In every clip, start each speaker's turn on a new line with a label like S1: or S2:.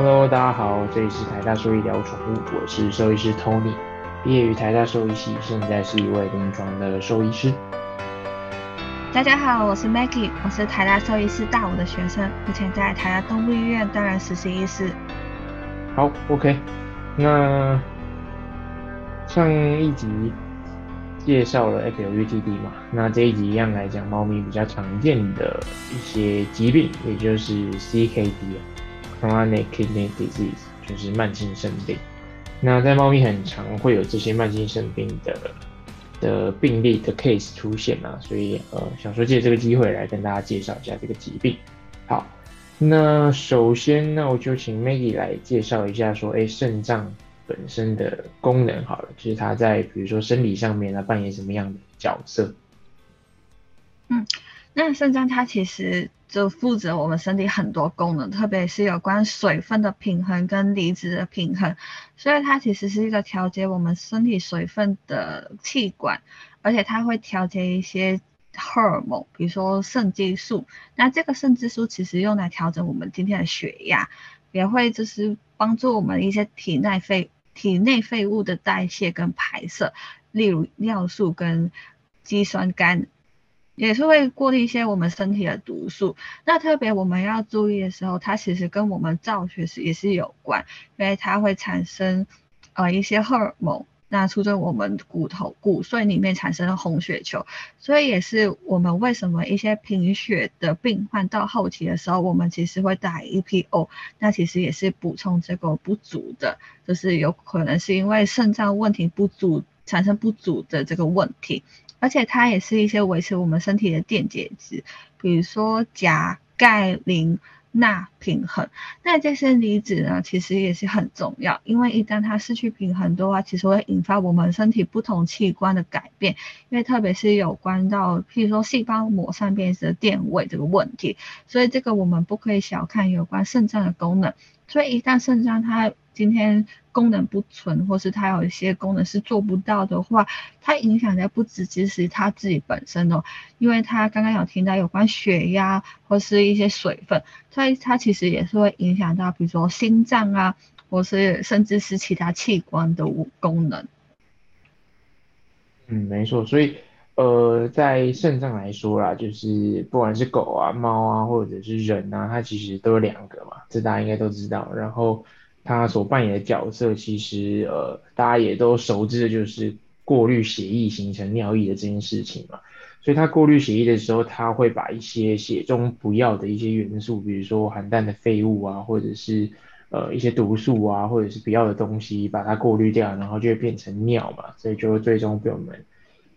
S1: Hello，大家好，这里是台大兽医聊宠物，我是兽医师 Tony，毕业于台大兽医系，现在是一位临床的兽医师。
S2: 大家好，我是 Maggie，我是台大兽医师大五的学生，目前在台大动物医院担任实习医师。
S1: 好，OK，那上一集介绍了 FLUTD 嘛，那这一集一样来讲猫咪比较常见的一些疾病，也就是 CKD。Chronic kidney disease 就是慢性肾病。那在猫咪很常会有这些慢性肾病的的病例的 case 出现啊，所以呃想说借这个机会来跟大家介绍一下这个疾病。好，那首先呢我就请 Maggie 来介绍一下说，哎，肾脏本身的功能好了，就是它在比如说生理上面它扮演什么样的角色？
S2: 嗯，那肾脏它其实。就负责我们身体很多功能，特别是有关水分的平衡跟离子的平衡，所以它其实是一个调节我们身体水分的器官，而且它会调节一些荷尔蒙，比如说肾激素。那这个肾激素其实用来调整我们今天的血压，也会就是帮助我们一些体内废体内废物的代谢跟排射，例如尿素跟肌酸酐。也是会过滤一些我们身体的毒素。那特别我们要注意的时候，它其实跟我们造血是也是有关，因为它会产生呃一些荷尔蒙，那促进我们骨头骨髓里面产生红血球。所以也是我们为什么一些贫血的病患到后期的时候，我们其实会打 EPO，那其实也是补充这个不足的，就是有可能是因为肾脏问题不足产生不足的这个问题。而且它也是一些维持我们身体的电解质，比如说钾、钙、磷、钠平衡。那这些离子呢，其实也是很重要，因为一旦它失去平衡的话，其实会引发我们身体不同器官的改变。因为特别是有关到，譬如说细胞膜上变的电位这个问题，所以这个我们不可以小看有关肾脏的功能。所以一旦肾脏它今天功能不纯，或是它有一些功能是做不到的话，它影响的不只只是它自己本身哦，因为它刚刚有听到有关血压或是一些水分，所以它其实也是会影响到，比如说心脏啊，或是甚至是其他器官的功能。
S1: 嗯，没错，所以呃，在肾脏来说啦，就是不管是狗啊、猫啊，或者是人啊，它其实都有两个嘛，这大家应该都知道，然后。它所扮演的角色，其实呃，大家也都熟知的，就是过滤血液形成尿液的这件事情嘛。所以它过滤血液的时候，它会把一些血中不要的一些元素，比如说含氮的废物啊，或者是呃一些毒素啊，或者是不要的东西，把它过滤掉，然后就会变成尿嘛，所以就最终被我们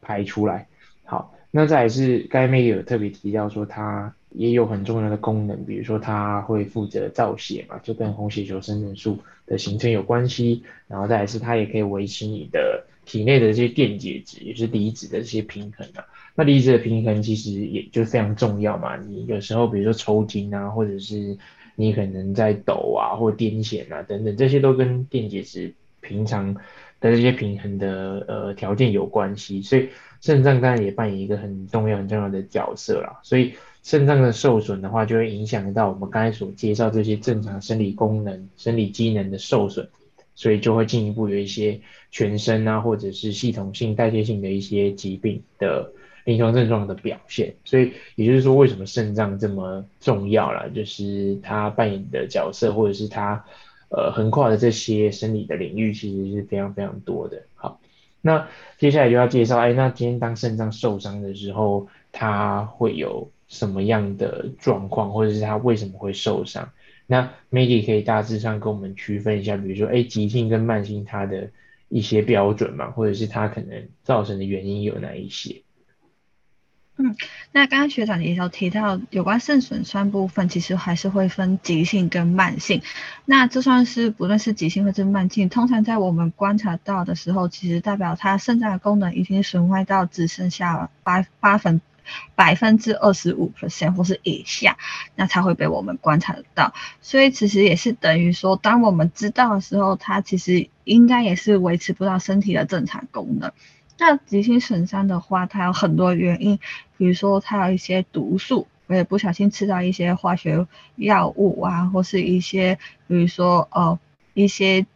S1: 排出来。好，那再是刚才 Maggie 有特别提到说它。也有很重要的功能，比如说它会负责造血嘛，就跟红血球生成素的形成有关系。然后再来是它也可以维持你的体内的这些电解质，也是离子的这些平衡啊。那离子的平衡其实也就非常重要嘛。你有时候比如说抽筋啊，或者是你可能在抖啊或癫痫啊等等，这些都跟电解质平常的这些平衡的呃条件有关系。所以肾脏当然也扮演一个很重要很重要的角色啦。所以肾脏的受损的话，就会影响到我们刚才所介绍这些正常生理功能、生理机能的受损，所以就会进一步有一些全身啊，或者是系统性、代谢性的一些疾病的临床症状的表现。所以也就是说，为什么肾脏这么重要了？就是它扮演的角色，或者是它呃横跨的这些生理的领域，其实是非常非常多的。好，那接下来就要介绍，哎，那今天当肾脏受伤的时候，它会有。什么样的状况，或者是他为什么会受伤？那 Maggie 可以大致上跟我们区分一下，比如说，哎，急性跟慢性，它的一些标准嘛，或者是它可能造成的原因有哪一些？
S2: 嗯，那刚刚学长也有提到，有关肾损伤部分，其实还是会分急性跟慢性。那就算是不论是急性或是慢性，通常在我们观察到的时候，其实代表它肾脏的功能已经损坏到只剩下八八分。百分之二十五 percent 或是以下，那才会被我们观察得到。所以其实也是等于说，当我们知道的时候，它其实应该也是维持不到身体的正常功能。那急性损伤的话，它有很多原因，比如说它有一些毒素，也不小心吃到一些化学药物啊，或是一些比如说呃一些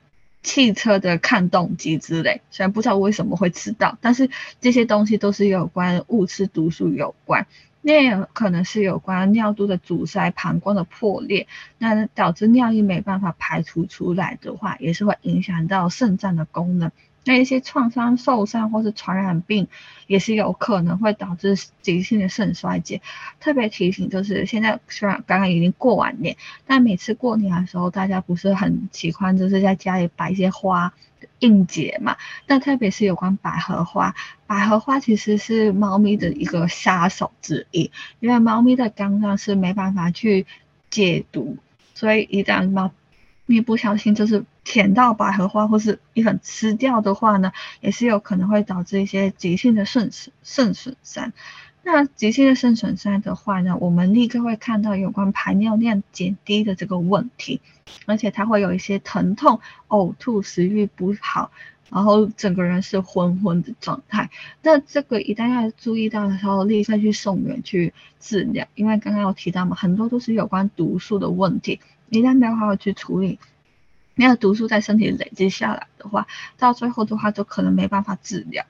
S2: 汽车的抗冻机之类，虽然不知道为什么会吃到，但是这些东西都是有关物质毒素有关。那也可能是有关尿毒的阻塞、膀胱的破裂，那导致尿液没办法排除出来的话，也是会影响到肾脏的功能。那一些创伤、受伤或是传染病，也是有可能会导致急性的肾衰竭。特别提醒就是，现在虽然刚刚已经过完年，但每次过年的时候，大家不是很喜欢就是在家里摆一些花。应节嘛，那特别是有关百合花，百合花其实是猫咪的一个杀手之一，因为猫咪的肝脏是没办法去解毒，所以一旦猫你不小心就是舔到百合花或是一粉吃掉的话呢，也是有可能会导致一些急性的肾肾损伤。那急性的肾损伤的话呢，我们立刻会看到有关排尿量减低的这个问题，而且它会有一些疼痛、呕吐、食欲不好，然后整个人是昏昏的状态。那这个一旦要注意到的时候，立刻去送院去治疗，因为刚刚有提到嘛，很多都是有关毒素的问题，一旦没有好好去处理，没有毒素在身体累积下来的话，到最后的话就可能没办法治疗。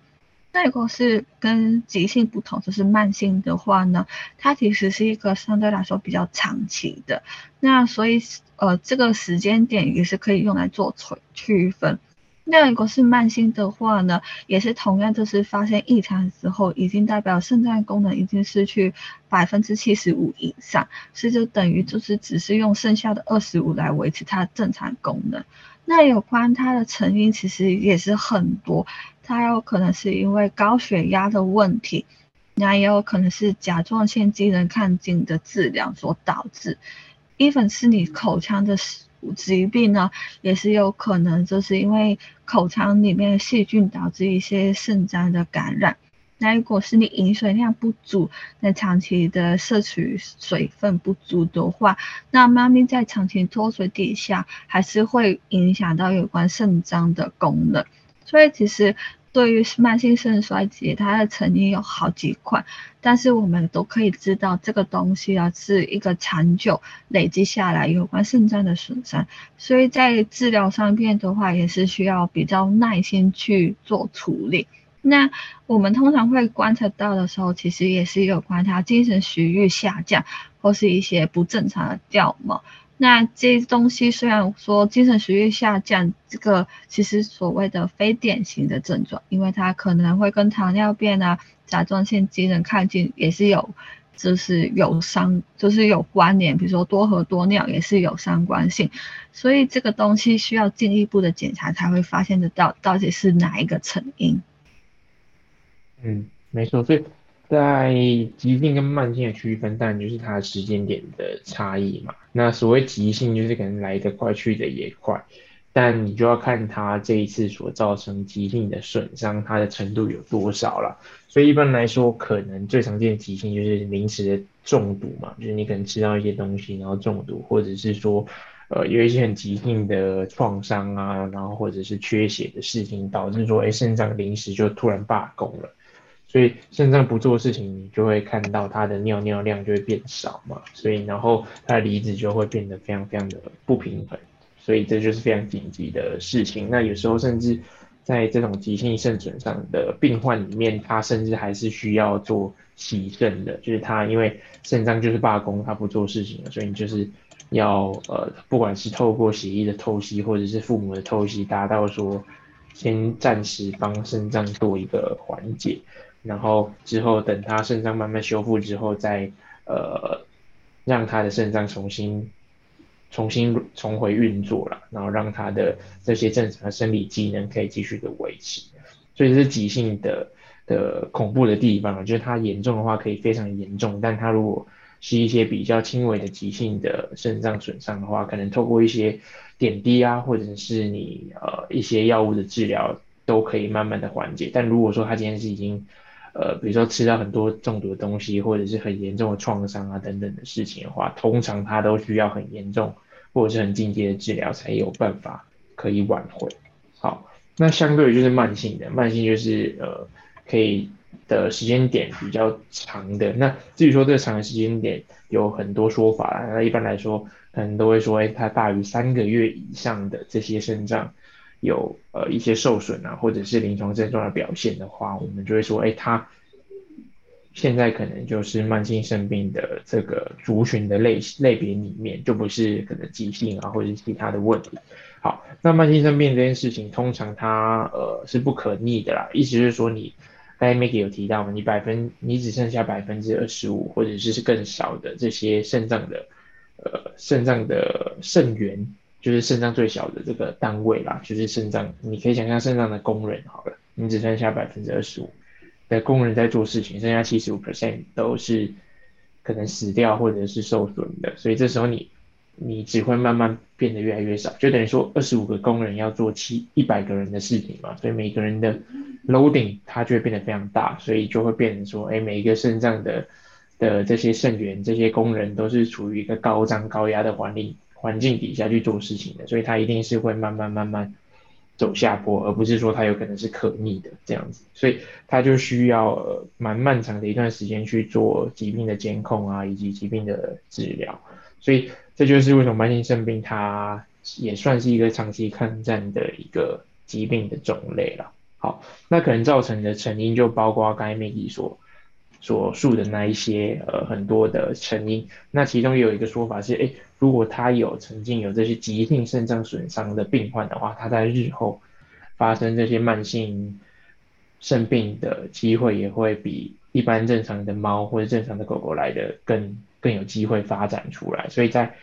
S2: 那如果是跟急性不同，就是慢性的话呢，它其实是一个相对来说比较长期的。那所以呃，这个时间点也是可以用来做区区分。那如果是慢性的话呢，也是同样就是发现异常之后，已经代表肾脏功能已经失去百分之七十五以上，所以就等于就是只是用剩下的二十五来维持它正常功能。那有关它的成因其实也是很多。它有可能是因为高血压的问题，那也有可能是甲状腺机能亢进的治疗所导致。even 是你口腔的疾病呢，也是有可能就是因为口腔里面的细菌导致一些肾脏的感染。那如果是你饮水量不足，那长期的摄取水分不足的话，那猫咪在长期脱水底下，还是会影响到有关肾脏的功能。所以其实对于慢性肾衰竭，它的成因有好几款，但是我们都可以知道这个东西啊是一个长久累积下来有关肾脏的损伤，所以在治疗上面的话，也是需要比较耐心去做处理。那我们通常会观察到的时候，其实也是有关它精神食欲下降或是一些不正常的掉毛。那这东西虽然说精神食欲下降，这个其实所谓的非典型的症状，因为它可能会跟糖尿病啊、甲状腺机能亢进也是有，就是有相，就是有关联。比如说多喝多尿也是有相关性，所以这个东西需要进一步的检查才会发现得到到底是哪一个成因。
S1: 嗯，没错，所以。在急性跟慢性的区分，当然就是它的时间点的差异嘛。那所谓急性，就是可能来得快去的也快，但你就要看它这一次所造成急性的损伤，它的程度有多少了。所以一般来说，可能最常见的急性就是临时的中毒嘛，就是你可能吃到一些东西然后中毒，或者是说，呃，有一些很急性的创伤啊，然后或者是缺血的事情，导致说，哎，肾脏临时就突然罢工了。所以肾脏不做事情，你就会看到它的尿尿量就会变少嘛，所以然后它的离子就会变得非常非常的不平衡，所以这就是非常紧急的事情。那有时候甚至在这种急性肾损伤的病患里面，他甚至还是需要做洗肾的，就是他因为肾脏就是罢工，他不做事情了，所以你就是要呃，不管是透过血液的透析或者是父母的透析，达到说先暂时帮肾脏做一个缓解。然后之后等他肾脏慢慢修复之后，再呃让他的肾脏重新重新重回运作了，然后让他的这些正常的生理机能可以继续的维持。所以是急性的的恐怖的地方，就是它严重的话可以非常严重，但它如果是一些比较轻微的急性的肾脏损伤的话，可能透过一些点滴啊，或者是你呃一些药物的治疗，都可以慢慢的缓解。但如果说他今天是已经呃，比如说吃到很多中毒的东西，或者是很严重的创伤啊等等的事情的话，通常它都需要很严重或者是很进阶的治疗才有办法可以挽回。好，那相对于就是慢性的，慢性就是呃可以的时间点比较长的。那至于说这个长的时间点有很多说法，那一般来说可能都会说，哎，它大于三个月以上的这些肾脏有呃一些受损啊，或者是临床症状的表现的话，我们就会说，哎，他现在可能就是慢性肾病的这个族群的类类别里面，就不是可能急性啊或者是其他的问题。好，那慢性肾病这件事情，通常它呃是不可逆的啦，意思是说你。刚才 Maggie 有提到嘛，你百分你只剩下百分之二十五，或者是更少的这些肾脏的，呃，肾脏的肾源，就是肾脏最小的这个单位啦，就是肾脏，你可以想象肾脏的工人好了，你只剩下百分之二十五的工人在做事情，剩下七十五 percent 都是可能死掉或者是受损的，所以这时候你你只会慢慢变得越来越少，就等于说二十五个工人要做七一百个人的事情嘛，所以每个人的。loading 它就会变得非常大，所以就会变成说，哎，每一个肾脏的的这些肾源、这些工人都是处于一个高张高压的环境环境底下去做事情的，所以它一定是会慢慢慢慢走下坡，而不是说它有可能是可逆的这样子，所以它就需要蛮漫长的一段时间去做疾病的监控啊，以及疾病的治疗，所以这就是为什么慢性肾病它也算是一个长期抗战的一个疾病的种类了。好，那可能造成的成因就包括刚才 Maggie 所所述的那一些呃很多的成因。那其中有一个说法是，哎，如果他有曾经有这些急性肾脏损伤的病患的话，他在日后发生这些慢性肾病的机会也会比一般正常的猫或者正常的狗狗来的更更有机会发展出来。所以在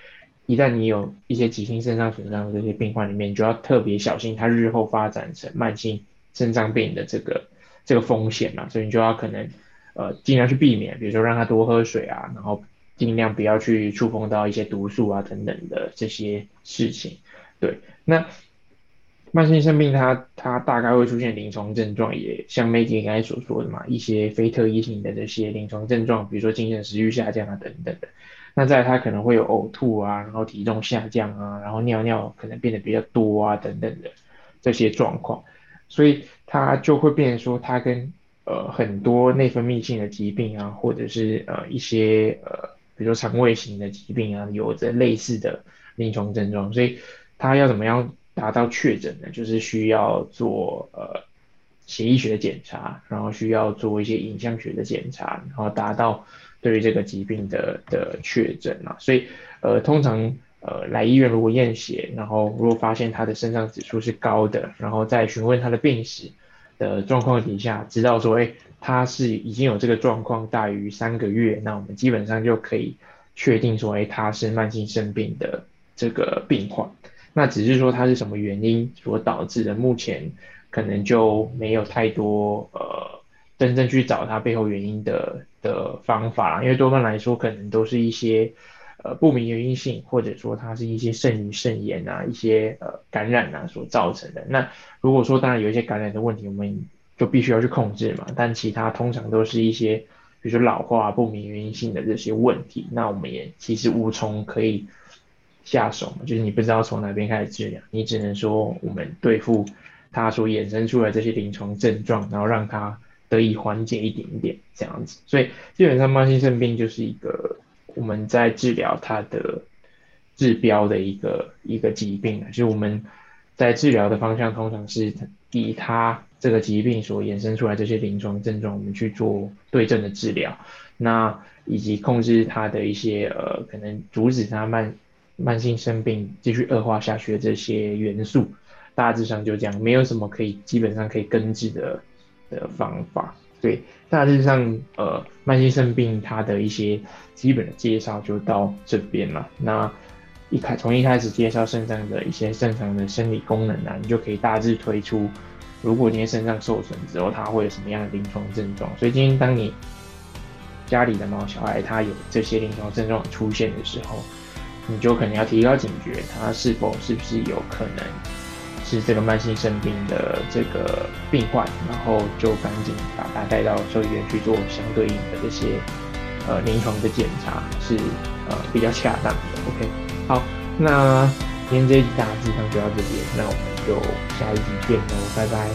S1: 一旦你有一些急性肾脏损伤的这些病患里面，就要特别小心，它日后发展成慢性。肾脏病的这个这个风险嘛，所以你就要可能呃尽量去避免，比如说让他多喝水啊，然后尽量不要去触碰到一些毒素啊等等的这些事情。对，那慢性肾病它它大概会出现临床症状，也像 Maggie 刚才所说的嘛，一些非特异性的这些临床症状，比如说精神食欲下降啊等等的。那在它可能会有呕吐啊，然后体重下降啊，然后尿尿可能变得比较多啊等等的这些状况。所以它就会变成说，它跟呃很多内分泌性的疾病啊，或者是呃一些呃比如说肠胃型的疾病啊，有着类似的临床症状。所以他要怎么样达到确诊呢？就是需要做呃血液学的检查，然后需要做一些影像学的检查，然后达到对于这个疾病的的确诊啊。所以呃通常。呃，来医院如果验血，然后如果发现他的肾脏指数是高的，然后再询问他的病史的状况底下，知道说，哎，他是已经有这个状况大于三个月，那我们基本上就可以确定说，哎，他是慢性肾病的这个病患。那只是说他是什么原因所导致的，目前可能就没有太多呃真正去找他背后原因的的方法，因为多半来说，可能都是一些。呃，不明原因性，或者说它是一些肾盂肾炎啊，一些呃感染啊所造成的。那如果说当然有一些感染的问题，我们就必须要去控制嘛。但其他通常都是一些，比如说老化、不明原因性的这些问题，那我们也其实无从可以下手嘛。就是你不知道从哪边开始治疗，你只能说我们对付它所衍生出来这些临床症状，然后让它得以缓解一点点这样子。所以基本上慢性肾病就是一个。我们在治疗它的治标的一个一个疾病，就是我们在治疗的方向通常是以它这个疾病所衍生出来这些临床症状，我们去做对症的治疗，那以及控制它的一些呃可能阻止它慢慢性生病继续恶化下去的这些元素，大致上就这样，没有什么可以基本上可以根治的的方法。对，大致上，呃，慢性肾病它的一些基本的介绍就到这边了。那一开从一开始介绍肾脏的一些正常的生理功能啊，你就可以大致推出，如果今天肾脏受损之后，它会有什么样的临床症状。所以今天当你家里的猫小孩它有这些临床症状出现的时候，你就可能要提高警觉，它是否是不是有可能。是这个慢性肾病的这个病患，然后就赶紧把他带到兽医院去做相对应的这些呃临床的检查，是呃比较恰当的。OK，好，那今天这一集大致上就到这边，那我们就下一集见喽，拜拜，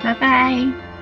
S2: 拜拜。